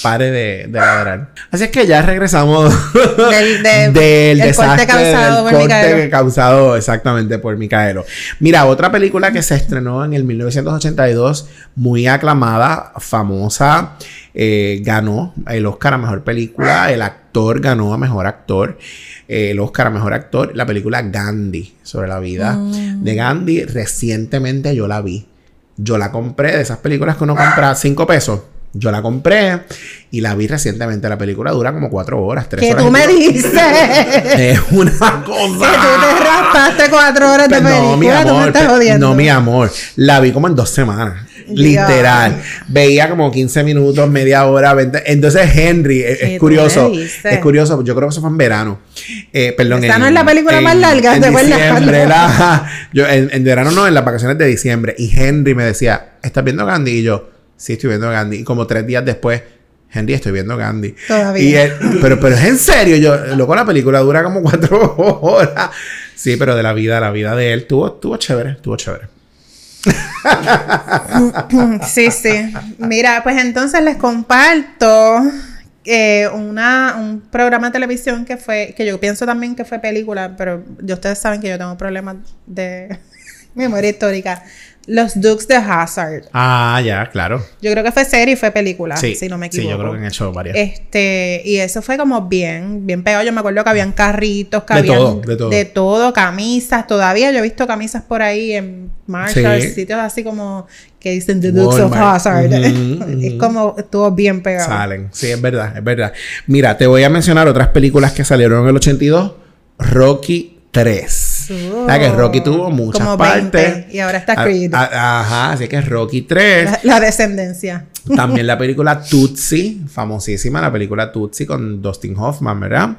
pare de, de ladrar. Así es que ya regresamos [laughs] Del- de- del el corte desastre causado del por corte causado exactamente por Micaelo. Mira, otra película que se estrenó en el 1982, muy aclamada, famosa, eh, ganó el Oscar a Mejor Película, el actor ganó a Mejor Actor, eh, el Oscar a Mejor Actor, la película Gandhi, sobre la vida Mm. de Gandhi, recientemente yo la vi. Yo la compré, de esas películas que uno compra a 5 pesos. Yo la compré y la vi recientemente. La película dura como 4 horas, 3 Que horas. tú y me dices que Es una tú cosa. te raspaste cuatro horas de película. no, mi tú me amor. estás pe- jodiendo. No, mi amor. La vi como en dos semanas. Literal. Veía como 15 minutos, media hora, 20. Entonces, Henry, es, es ¿Qué tú curioso. Es curioso. Yo creo que eso fue en verano. Eh, perdón. Esta no es la película más larga, en ¿te diciembre, la- [laughs] yo, en, en verano no, en las vacaciones de diciembre. Y Henry me decía, ¿estás viendo Gandhi? Y yo, sí, estoy viendo Gandhi. Y como tres días después, Henry, estoy viendo Gandhi. Todavía. Y él, pero, pero es en serio, yo, loco, la película dura como cuatro [laughs] horas. Sí, pero de la vida, la vida de él, estuvo, estuvo chévere, estuvo chévere. [laughs] Sí, sí. Mira, pues entonces les comparto eh, una, un programa de televisión que fue, que yo pienso también que fue película, pero ya ustedes saben que yo tengo problemas de [laughs] memoria histórica. Los Dukes de Hazard. Ah, ya, claro. Yo creo que fue serie y fue película, Sí, si no me sí, equivoco. yo creo que han hecho varias. Este, y eso fue como bien, bien pegado. Yo me acuerdo que habían carritos, que De habían todo, de todo. de todo, camisas. Todavía yo he visto camisas por ahí en Marshalls, Sí. sitios así como que dicen The Dukes of. Hazard. [laughs] Es como estuvo bien pegado. Salen, sí, es verdad, es verdad. Mira, te voy a mencionar otras películas que salieron en el 82. Rocky 3. Oh. ¿Sabes que Rocky tuvo muchas Como 20, partes? y ahora está A- Creed. a- ajá, así que Rocky 3. La, la descendencia. También la [laughs] película Tootsie, famosísima la película Tootsie con Dustin Hoffman, ¿verdad?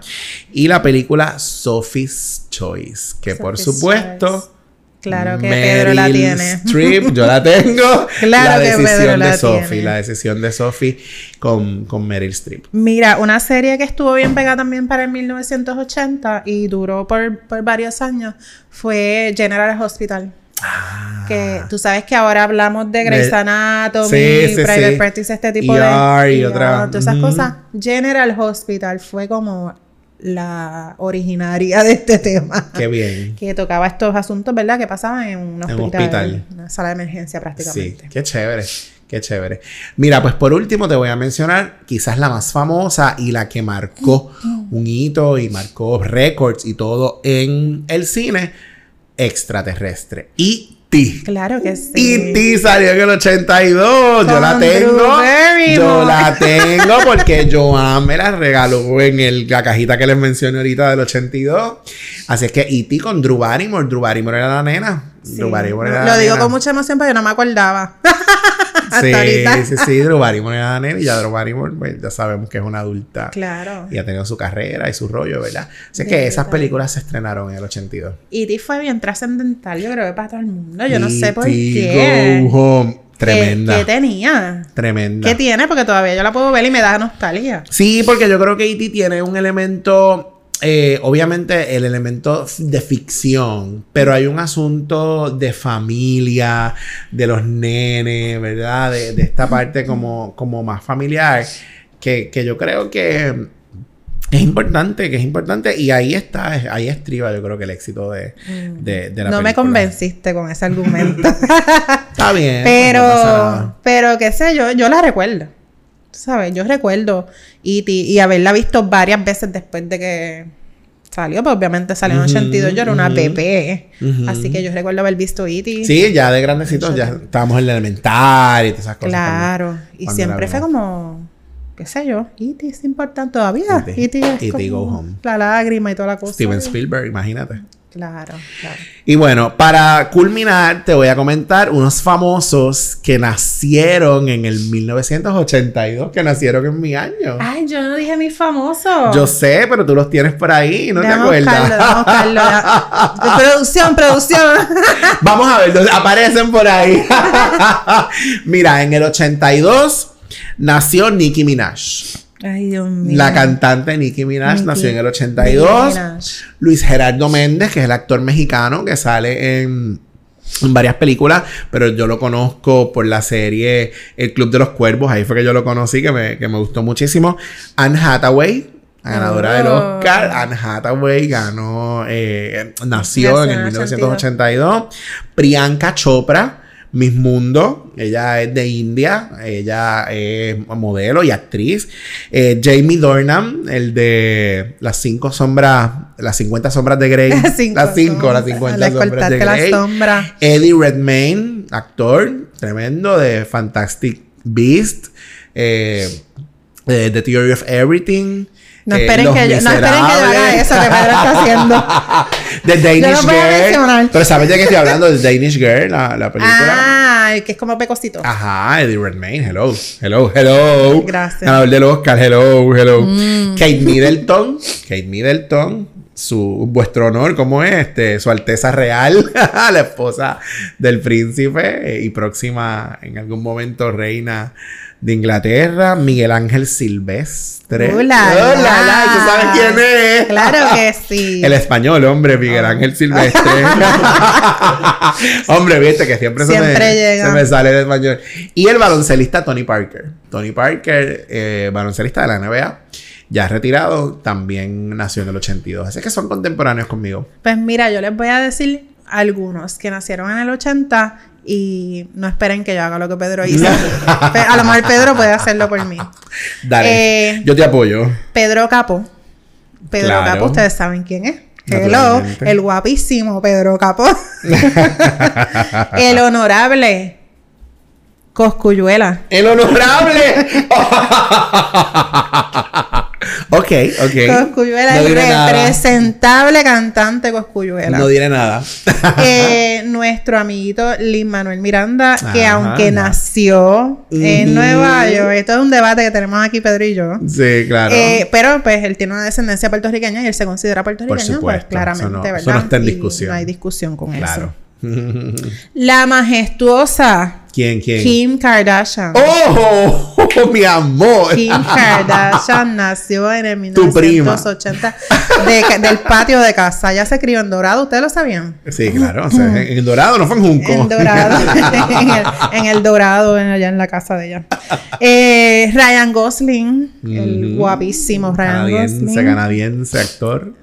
Y la película Sophie's Choice, que por supuesto Choice. Claro que Pedro la tiene. Strip, yo la tengo. [laughs] claro la decisión de Sophie, la decisión de Sophie con, con Meryl Streep. Mira, una serie que estuvo bien pegada también para el 1980 y duró por, por varios años fue General Hospital. Ah. Que tú sabes que ahora hablamos de Grey's Anatomy, Private Practice, este tipo de... Y, otra... todas esas cosas. General Hospital fue como la originaria de este tema. Qué bien. [laughs] Que tocaba estos asuntos, ¿verdad? Que pasaban en un hospital. En una sala de emergencia prácticamente. Sí, qué chévere. Qué chévere. Mira, pues por último te voy a mencionar quizás la más famosa y la que marcó un hito y marcó récords y todo en el cine extraterrestre. Y Claro que sí. E.T. salió en el 82. yo la tengo. Yo la [laughs] tengo porque Joan me la regaló en el, la cajita que les mencioné ahorita del 82. Así es que E.T. con Drew Barrymore. Drew Barrymore era la nena. Drew Barrymore era Lo digo con mucha emoción porque yo no me acordaba. [laughs] sí, sí, sí, Drew Barrymore era nena y ya Drew Barrymore pues, ya sabemos que es una adulta. Claro. Y ha tenido su carrera y su rollo, ¿verdad? Así que esas películas se estrenaron en el 82. E.T. fue bien trascendental, yo creo que para todo el mundo. Yo no sé por qué. Go home. Tremenda. ¿Qué, tenía? Tremenda. ¿Qué tiene? Porque todavía yo la puedo ver y me da nostalgia. Sí, porque yo creo que E.T. tiene un elemento eh, obviamente el elemento de ficción, pero hay un asunto de familia, de los nenes, ¿verdad? De, esta parte como, como más familiar, que, yo creo que es importante, que es importante, y ahí está, ahí estriba yo creo que el éxito de, mm. de, la No me convenciste con ese argumento. [laughs] está bien. Pero, pero qué sé yo, yo la recuerdo. ¿Sabes? Yo recuerdo E.T. y haberla visto varias veces después de que salió, pues obviamente salió en 82, yo era una bebé. Así que yo recuerdo haber visto E.T. Sí, ya de grandecitos, ya estábamos en el elemental y todas esas cosas. Claro, y siempre fue como, qué sé yo, E.T. es importante todavía. E.T. E Go Home. La lágrima y toda la cosa. Steven Spielberg, imagínate. Claro, claro. Y bueno, para culminar, te voy a comentar unos famosos que nacieron en el 1982, que nacieron en mi año. Ay, yo no dije mis famosos. Yo sé, pero tú los tienes por ahí, ¿no te acuerdas? [laughs] producción, producción. Vamos a ver, aparecen por ahí. [laughs] Mira, en el 82 nació Nicki Minaj. Ay, Dios mío. La cantante Nicki Minaj nació en el 82. Luis Gerardo Méndez, que es el actor mexicano que sale en, varias películas, pero yo lo conozco por la serie El Club de los Cuervos. Ahí fue que yo lo conocí, que me, gustó muchísimo. Anne Hathaway, ganadora del oh. Oscar. Anne Hathaway ganó, eh, nació en el 1982. Priyanka Chopra Miss Mundo, ella es de India, ella es modelo y actriz. Eh, Jamie Dornan, el de las cinco sombras, las 50 sombras de Grey. [laughs] las 5, las 50 sombras de Grey. Eddie Redmayne, actor tremendo de Fantastic Beast, eh, The Theory of Everything. No esperen, que yo, no esperen que yo haga eso que Pedro está haciendo. [laughs] The Danish Girl. Pero ¿sabes de qué estoy hablando? The Danish Girl, la, la película. Ah, que es como pecosito. Ajá, Eddie Redmayne. Hello. Hello, hello. Gracias. Ganador del Oscar. Hello, hello. Mm. Kate Middleton. Kate Middleton. Su, vuestro honor, ¿cómo es? Este, su Alteza Real, [laughs] la esposa del príncipe eh, y próxima en algún momento reina de Inglaterra, Miguel Ángel Silvestre. Hola, hola, ¿tú sabes quién es? Claro que [laughs] sí. El español, hombre, Miguel oh. Ángel Silvestre. [laughs] hombre, viste que siempre, se, me, se, me, sale el español. Y el baloncelista Tony Parker. Tony Parker, eh, baloncelista de la NBA ya retirado, también nació en el 82. Así que son contemporáneos conmigo. Pues mira, yo les voy a decir algunos que nacieron en el 80 y no esperen que yo haga lo que Pedro hizo. [laughs] a lo mejor Pedro puede hacerlo por mí. Dale. Eh, yo te apoyo. Pedro Capo. Pedro Capo, ustedes saben quién es. Hello, el guapísimo Pedro Capo. [laughs] el honorable Coscuyuela. El honorable. [laughs] Ok, ok. Coscuyuela, el representable cantante Coscuyuela. No diré nada. [laughs] eh, nuestro amiguito Lin Manuel Miranda, que aunque nació en Nueva York, esto es un debate que tenemos aquí Pedro y yo. Sí, claro. Eh, pero pues él tiene una descendencia puertorriqueña y él se considera puertorriqueño, Por pues claramente, eso no, ¿verdad? Eso no está en discusión. no hay discusión con eso. La majestuosa ¿Quién, quién? Kim Kardashian. ¡Oh! mi amor! Kim Kardashian nació en el 1980 del patio de casa. Ya se crió en Dorado, ¿ustedes lo sabían? Sí, claro. O sea, en, Dorado, no fue en Junco. En Dorado. [laughs] en, el, Dorado, allá en la casa de ella. Eh, Ryan Gosling, el guapísimo Ryan Gosling. Canadiense, actor.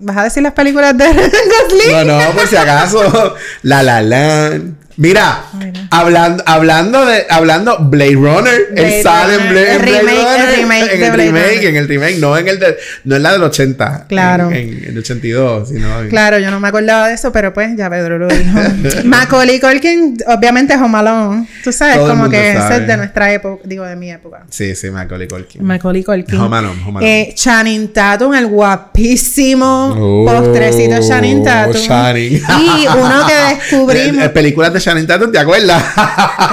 ¿Vas a decir las películas de [laughs] Gosling? No, no, por si acaso. La La Land. Mira, hablando, hablando de, hablando Blade Runner, el sale en Blade, el remake, Runner, el remake en el remake, en el remake, no en el de, no en la del 80, claro, en, el 82, sino claro, yo no me acordaba de eso, pero pues ya Pedro lo dijo. [laughs] Macaulay Culkin, obviamente es Home tú sabes, como que ese es de nuestra época, digo de mi época. Sí, sí, Macaulay Culkin. Macaulay Culkin. Home Alone, Home Alone. Eh, Channing Tatum, el guapísimo oh, postrecito Channing Tatum. Channing. Y uno que [laughs] descubrimos. películas de Channing Tatum, ¿te acuerdas?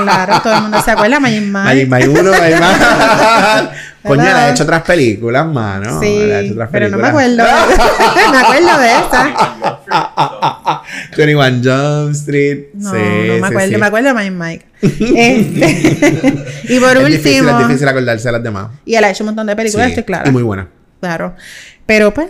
Claro, todo el mundo se acuerda. Magic Mike. Magic Mike 1, Magic Mike. Coño, le ha hecho otras películas, mano. Sí, le ha hecho otras pero no me acuerdo. [laughs] me acuerdo de esta. 21 Jump Street. No, sí, no me acuerdo. Me acuerdo de Magic Mike. Este, y por último. Difícil, es difícil acordarse de las demás. Y él ha hecho un montón de películas, estoy claro. Y muy buena. Claro. Pero pues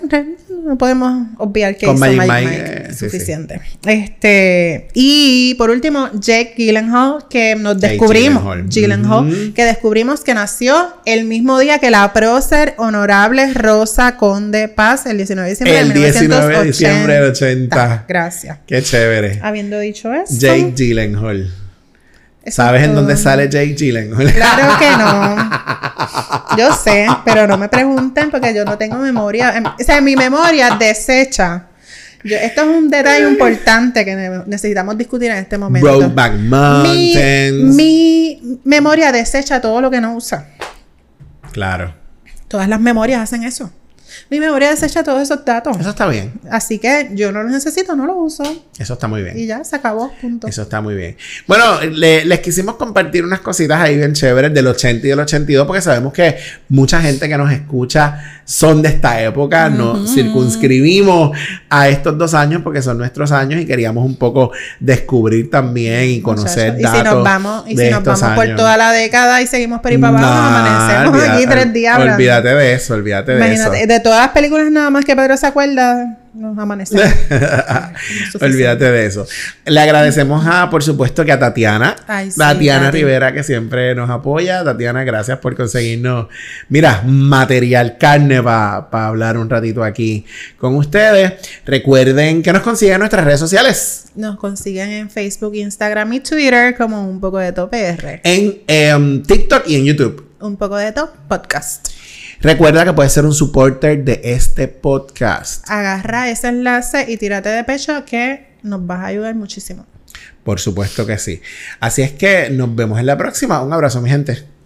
no podemos obviar que Con hizo Magic Mike, eh, suficiente. Este, y por último, Jake Gyllenhaal, que nos descubrimos, Gyllenhaal, que descubrimos que nació el mismo día que la prócer honorable Rosa Conde Paz, el 19 de diciembre el de 19 de diciembre del 80. Gracias. Qué chévere. Habiendo dicho eso. Jake Gyllenhaal. ¿Sabes en dónde sale Jake Gyllenhaal? Claro que no. [laughs] Yo sé, pero no me pregunten porque yo no tengo memoria. Em, o sea, mi memoria desecha. esto es un detalle importante que necesitamos discutir en este momento. Brokeback Mountains. Mi, mi memoria desecha todo lo que no usa. Claro. Todas las memorias hacen eso mi memoria desecha todos esos datos. Eso está bien. Así que yo no los necesito, no los uso. Eso está muy bien. Y ya, se acabó, punto. Eso está muy bien. Bueno, les quisimos compartir unas cositas ahí bien chéveres del 80 y del 82 porque sabemos que mucha gente que nos escucha son de esta época. Nos circunscribimos a estos dos años porque son nuestros años y queríamos un poco descubrir también y conocer datos. Y si nos vamos, y si nos vamos por toda la década y seguimos por ahí para abajo, amanecemos aquí tres días. Olvídate de eso, olvídate de eso. De todas las películas nada más que Pedro se acuerda, nos amanecemos. [laughs] Olvídate de eso. Le agradecemos a, por supuesto, que a Tatiana. Tatiana Rivera, que siempre nos apoya. Tatiana, gracias por conseguirnos, mira, material carne para hablar un ratito aquí con ustedes. Recuerden que nos consiguen en nuestras redes sociales. Nos consiguen en Facebook, Instagram y Twitter como un poco de top R. En em, TikTok y en YouTube. Un poco de top podcast. Recuerda que puedes ser un supporter de este podcast. Agarra ese enlace y tírate de pecho que nos vas a ayudar muchísimo. Por supuesto que sí. Así es que nos vemos en la próxima. Un abrazo, mi gente.